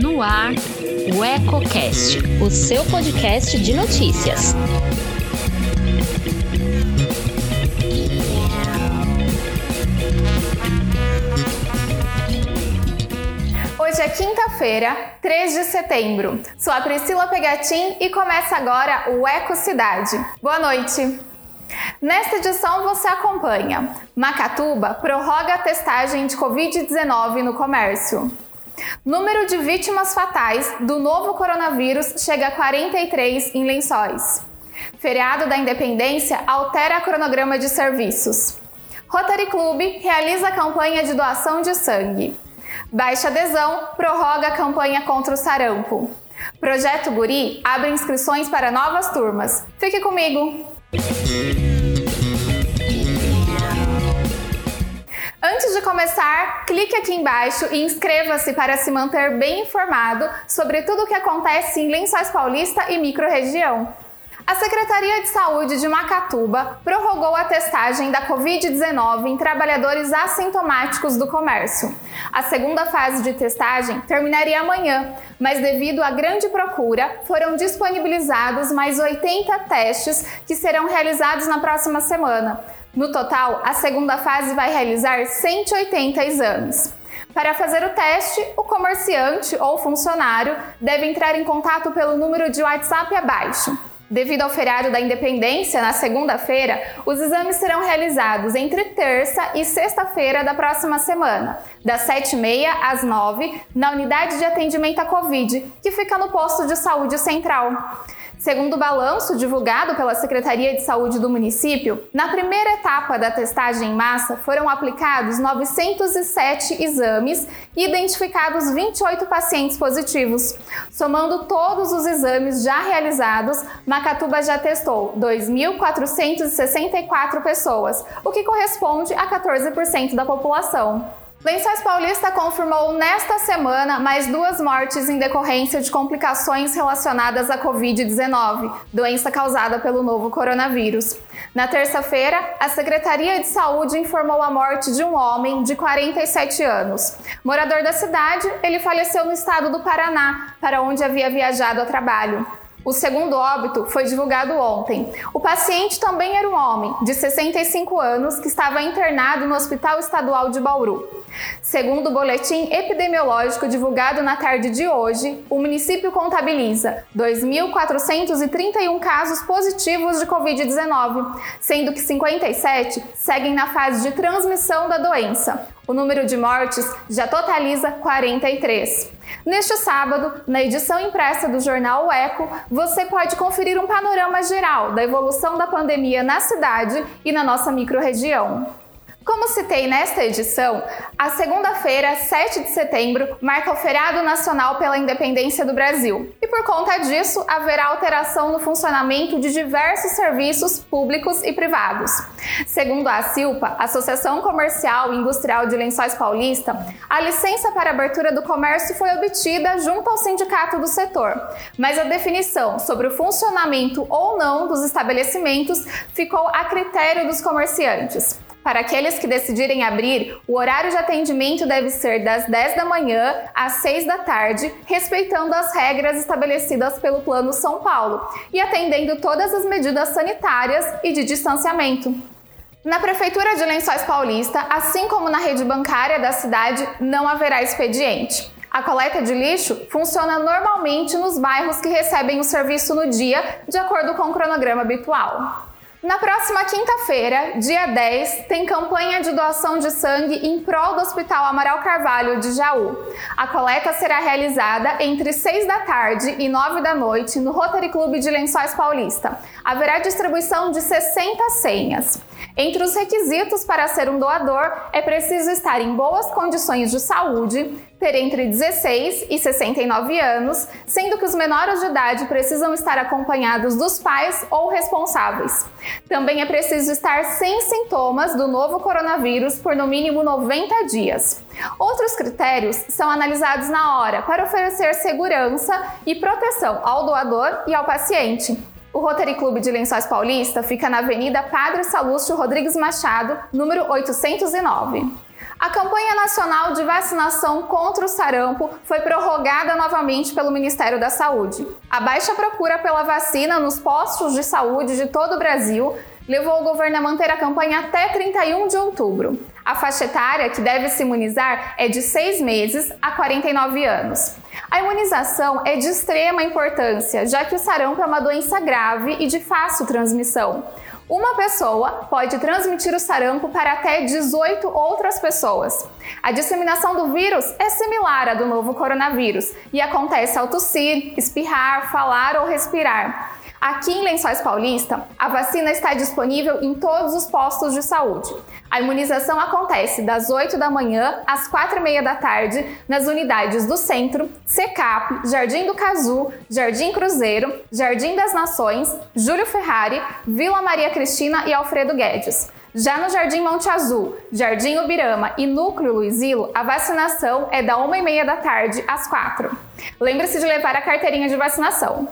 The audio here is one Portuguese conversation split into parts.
No ar, o EcoCast, o seu podcast de notícias. Hoje é quinta-feira, 3 de setembro. Sou a Priscila Pegatin e começa agora o Eco Cidade. Boa noite! Nesta edição você acompanha: Macatuba prorroga a testagem de Covid-19 no comércio. Número de vítimas fatais do novo coronavírus chega a 43 em Lençóis. Feriado da Independência altera cronograma de serviços. Rotary Club realiza campanha de doação de sangue. Baixa adesão prorroga a campanha contra o sarampo. Projeto Guri abre inscrições para novas turmas. Fique comigo! Antes de começar, clique aqui embaixo e inscreva-se para se manter bem informado sobre tudo o que acontece em Lençóis Paulista e microrregião. A Secretaria de Saúde de Macatuba prorrogou a testagem da Covid-19 em trabalhadores assintomáticos do comércio. A segunda fase de testagem terminaria amanhã, mas devido à grande procura, foram disponibilizados mais 80 testes que serão realizados na próxima semana. No total, a segunda fase vai realizar 180 exames. Para fazer o teste, o comerciante ou funcionário deve entrar em contato pelo número de WhatsApp abaixo. Devido ao feriado da Independência, na segunda-feira, os exames serão realizados entre terça e sexta-feira da próxima semana, das 7h30 às 9 na unidade de atendimento à Covid, que fica no posto de saúde central. Segundo o balanço divulgado pela Secretaria de Saúde do município, na primeira etapa da testagem em massa foram aplicados 907 exames e identificados 28 pacientes positivos. Somando todos os exames já realizados, Macatuba já testou 2.464 pessoas, o que corresponde a 14% da população. Lençóis Paulista confirmou nesta semana mais duas mortes em decorrência de complicações relacionadas à Covid-19, doença causada pelo novo coronavírus. Na terça-feira, a Secretaria de Saúde informou a morte de um homem de 47 anos. Morador da cidade, ele faleceu no estado do Paraná, para onde havia viajado a trabalho. O segundo óbito foi divulgado ontem. O paciente também era um homem de 65 anos que estava internado no Hospital Estadual de Bauru. Segundo o boletim epidemiológico divulgado na tarde de hoje, o município contabiliza 2.431 casos positivos de Covid-19, sendo que 57 seguem na fase de transmissão da doença. O número de mortes já totaliza 43. Neste sábado, na edição impressa do jornal o Eco, você pode conferir um panorama geral da evolução da pandemia na cidade e na nossa microrregião. Como citei nesta edição, a segunda-feira, 7 de setembro, marca o feriado nacional pela independência do Brasil. E por conta disso, haverá alteração no funcionamento de diversos serviços públicos e privados. Segundo a Silpa, Associação Comercial e Industrial de Lençóis Paulista, a licença para abertura do comércio foi obtida junto ao sindicato do setor, mas a definição sobre o funcionamento ou não dos estabelecimentos ficou a critério dos comerciantes. Para aqueles que decidirem abrir, o horário de atendimento deve ser das 10 da manhã às 6 da tarde, respeitando as regras estabelecidas pelo Plano São Paulo e atendendo todas as medidas sanitárias e de distanciamento. Na Prefeitura de Lençóis Paulista, assim como na rede bancária da cidade, não haverá expediente. A coleta de lixo funciona normalmente nos bairros que recebem o serviço no dia, de acordo com o cronograma habitual. Na próxima quinta-feira, dia 10, tem campanha de doação de sangue em prol do Hospital Amaral Carvalho de Jaú. A coleta será realizada entre 6 da tarde e 9 da noite no Rotary Clube de Lençóis Paulista. Haverá distribuição de 60 senhas. Entre os requisitos para ser um doador, é preciso estar em boas condições de saúde, ter entre 16 e 69 anos, sendo que os menores de idade precisam estar acompanhados dos pais ou responsáveis. Também é preciso estar sem sintomas do novo coronavírus por no mínimo 90 dias. Outros critérios são analisados na hora para oferecer segurança e proteção ao doador e ao paciente. O Rotary Clube de Lençóis Paulista fica na Avenida Padre Salúcio Rodrigues Machado, número 809. A campanha nacional de vacinação contra o sarampo foi prorrogada novamente pelo Ministério da Saúde. A baixa procura pela vacina nos postos de saúde de todo o Brasil levou o governo a manter a campanha até 31 de outubro. A faixa etária que deve se imunizar é de 6 meses a 49 anos. A imunização é de extrema importância, já que o sarampo é uma doença grave e de fácil transmissão. Uma pessoa pode transmitir o sarampo para até 18 outras pessoas. A disseminação do vírus é similar à do novo coronavírus e acontece ao tossir, espirrar, falar ou respirar. Aqui em Lençóis Paulista, a vacina está disponível em todos os postos de saúde. A imunização acontece das 8 da manhã às 4 e meia da tarde nas unidades do Centro, Secap, Jardim do Cazu, Jardim Cruzeiro, Jardim das Nações, Júlio Ferrari, Vila Maria Cristina e Alfredo Guedes. Já no Jardim Monte Azul, Jardim Ubirama e Núcleo Luizilo, a vacinação é da 1 e meia da tarde às 4. Lembre-se de levar a carteirinha de vacinação.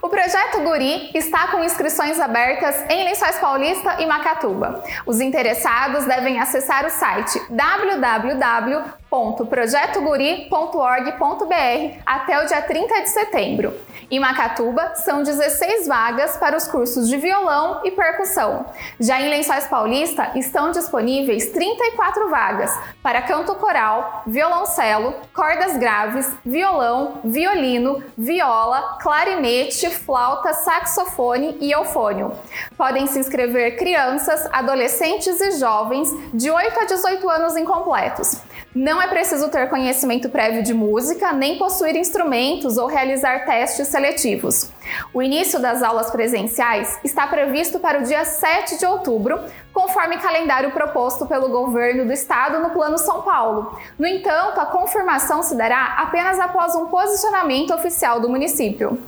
O projeto Guri está com inscrições abertas em Lençóis Paulista e Macatuba. Os interessados devem acessar o site www.projetoguri.org.br até o dia 30 de setembro. Em Macatuba, são 16 vagas para os cursos de violão e percussão. Já em Lençóis Paulista, estão disponíveis 34 vagas para canto coral, violoncelo, cordas graves, violão, violino, viola, clarinete, flauta, saxofone e eufônio. Podem se inscrever crianças, adolescentes e jovens de 8 a 18 anos incompletos. Não é preciso ter conhecimento prévio de música, nem possuir instrumentos ou realizar testes seletivos. O início das aulas presenciais está previsto para o dia 7 de outubro, conforme calendário proposto pelo governo do estado no Plano São Paulo. No entanto, a confirmação se dará apenas após um posicionamento oficial do município.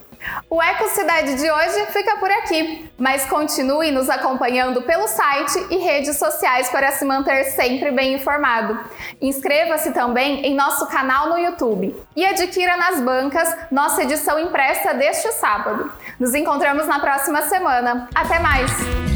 O Eco Cidade de hoje fica por aqui, mas continue nos acompanhando pelo site e redes sociais para se manter sempre bem informado. Inscreva-se também em nosso canal no YouTube e adquira nas bancas nossa edição impressa deste sábado. Nos encontramos na próxima semana. Até mais!